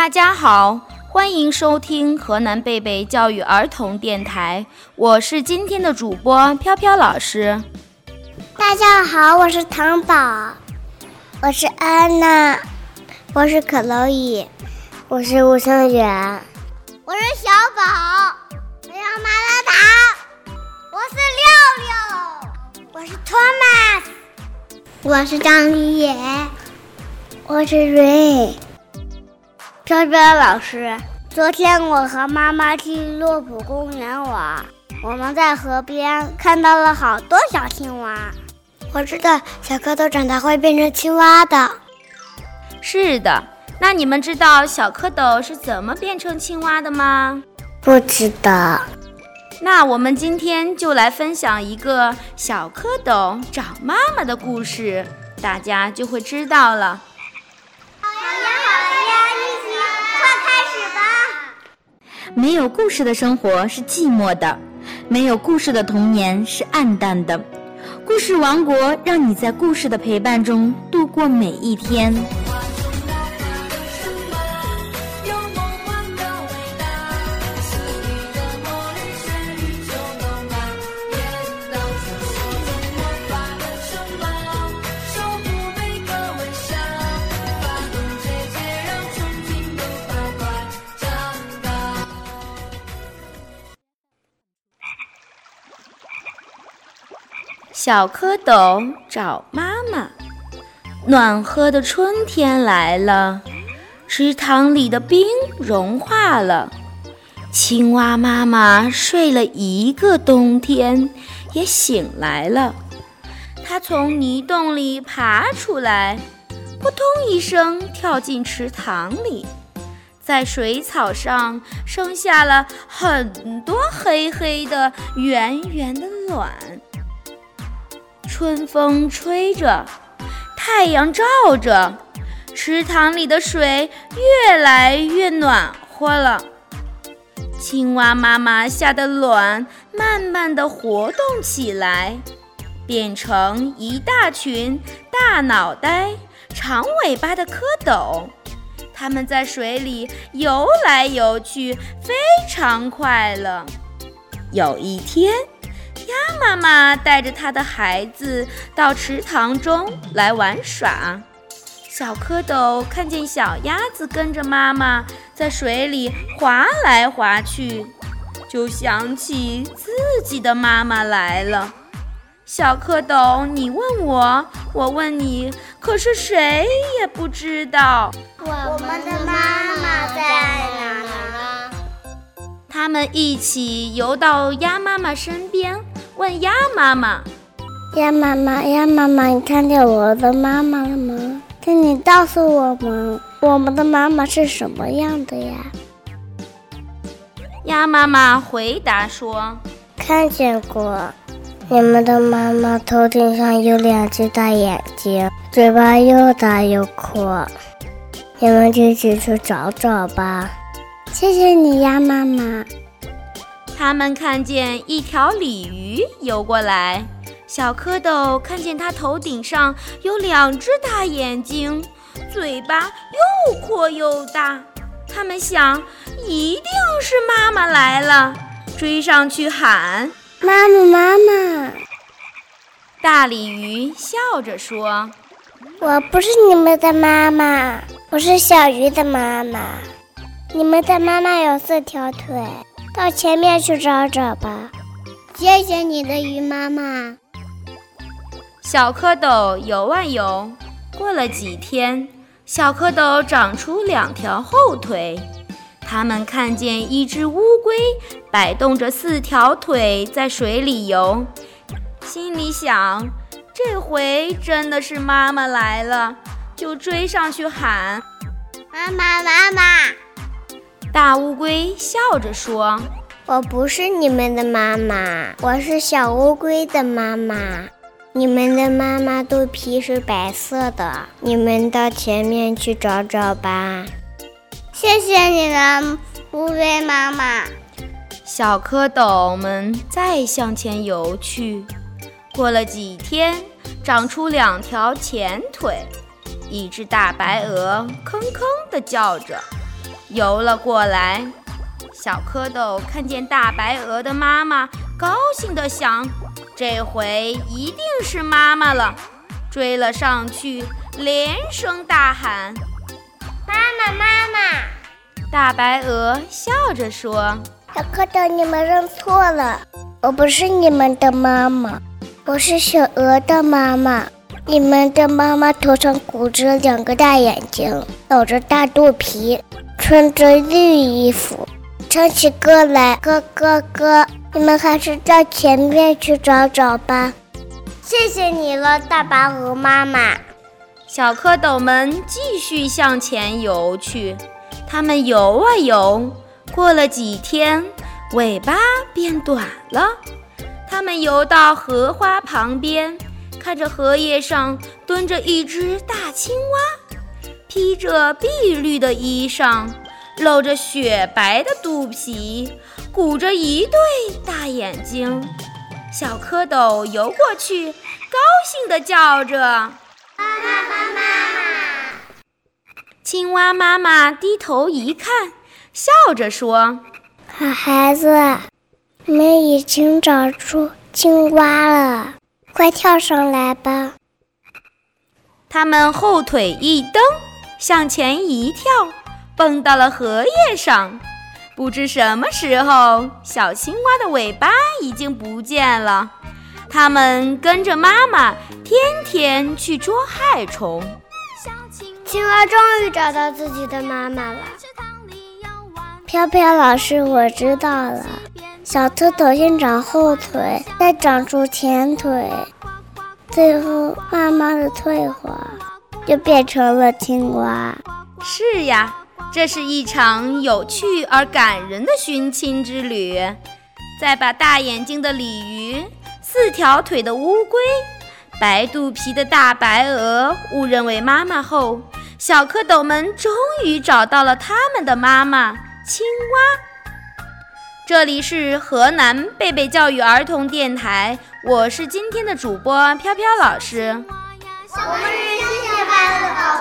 大家好，欢迎收听河南贝贝教育儿童电台，我是今天的主播飘飘老师。大家好，我是糖宝，我是安娜，我是可乐伊，我是吴香远，我是小宝，我是马乐达，我是六六，我是 Thomas，我是张丽野，我是瑞。飘飘老师，昨天我和妈妈去洛浦公园玩，我们在河边看到了好多小青蛙。我知道小蝌蚪长大会变成青蛙的。是的，那你们知道小蝌蚪是怎么变成青蛙的吗？不知道。那我们今天就来分享一个小蝌蚪找妈妈的故事，大家就会知道了。没有故事的生活是寂寞的，没有故事的童年是暗淡的。故事王国让你在故事的陪伴中度过每一天。小蝌蚪找妈妈。暖和的春天来了，池塘里的冰融化了。青蛙妈妈睡了一个冬天，也醒来了。它从泥洞里爬出来，扑通一声跳进池塘里，在水草上生下了很多黑黑的、圆圆的卵。春风吹着，太阳照着，池塘里的水越来越暖和了。青蛙妈妈下的卵慢慢的活动起来，变成一大群大脑袋、长尾巴的蝌蚪。它们在水里游来游去，非常快乐。有一天。鸭妈妈带着它的孩子到池塘中来玩耍。小蝌蚪看见小鸭子跟着妈妈在水里划来划去，就想起自己的妈妈来了。小蝌蚪，你问我，我问你，可是谁也不知道我们的妈妈在哪呢？他们一起游到鸭妈妈身边。问鸭妈妈：“鸭妈妈，鸭妈妈，你看见我的妈妈了吗？请你告诉我们，我们的妈妈是什么样的呀？”鸭妈妈回答说：“看见过，你们的妈妈头顶上有两只大眼睛，嘴巴又大又阔，你们就一起去找找吧。”谢谢你，鸭妈妈。他们看见一条鲤鱼游过来，小蝌蚪看见它头顶上有两只大眼睛，嘴巴又阔又大。他们想，一定是妈妈来了，追上去喊：“妈妈，妈妈！”大鲤鱼笑着说：“我不是你们的妈妈，我是小鱼的妈妈。你们的妈妈有四条腿。”到前面去找找吧，谢谢你的鱼妈妈。小蝌蚪游啊游，过了几天，小蝌蚪长出两条后腿。他们看见一只乌龟摆动着四条腿在水里游，心里想：这回真的是妈妈来了，就追上去喊：“妈妈，妈妈！”大乌龟笑着说：“我不是你们的妈妈，我是小乌龟的妈妈。你们的妈妈肚皮是白色的，你们到前面去找找吧。”谢谢你了乌龟妈妈。小蝌蚪们再向前游去，过了几天，长出两条前腿。一只大白鹅吭吭地叫着。游了过来。小蝌蚪看见大白鹅的妈妈，高兴地想：这回一定是妈妈了。追了上去，连声大喊：“妈妈，妈妈！”大白鹅笑着说：“小蝌蚪，你们认错了，我不是你们的妈妈，我是小鹅的妈妈。你们的妈妈头上鼓着两个大眼睛，有着大肚皮，穿着绿衣服，唱起歌来咯咯咯。你们还是到前面去找找吧。谢谢你了，大白鹅妈妈。小蝌蚪们继续向前游去。它们游啊游，过了几天，尾巴变短了。它们游到荷花旁边，看着荷叶上蹲着一只大青蛙，披着碧绿的衣裳，露着雪白的肚皮，鼓着一对大眼睛。小蝌蚪游过去，高兴地叫着：“妈妈，妈妈！”青蛙妈妈低头一看，笑着说：“好孩子，你们已经找出青蛙了，快跳上来吧！”他们后腿一蹬，向前一跳，蹦到了荷叶上。不知什么时候，小青蛙的尾巴已经不见了。它们跟着妈妈，天天去捉害虫。青蛙终于找到自己的妈妈了。飘飘老师，我知道了。小蝌蚪先长后腿，再长出前腿，最后慢慢的退化，就变成了青蛙。是呀，这是一场有趣而感人的寻亲之旅。再把大眼睛的鲤鱼、四条腿的乌龟、白肚皮的大白鹅误认为妈妈后。小蝌蚪们终于找到了他们的妈妈青蛙。这里是河南贝贝教育儿童电台，我是今天的主播飘飘老师。我们是新学班的宝贝。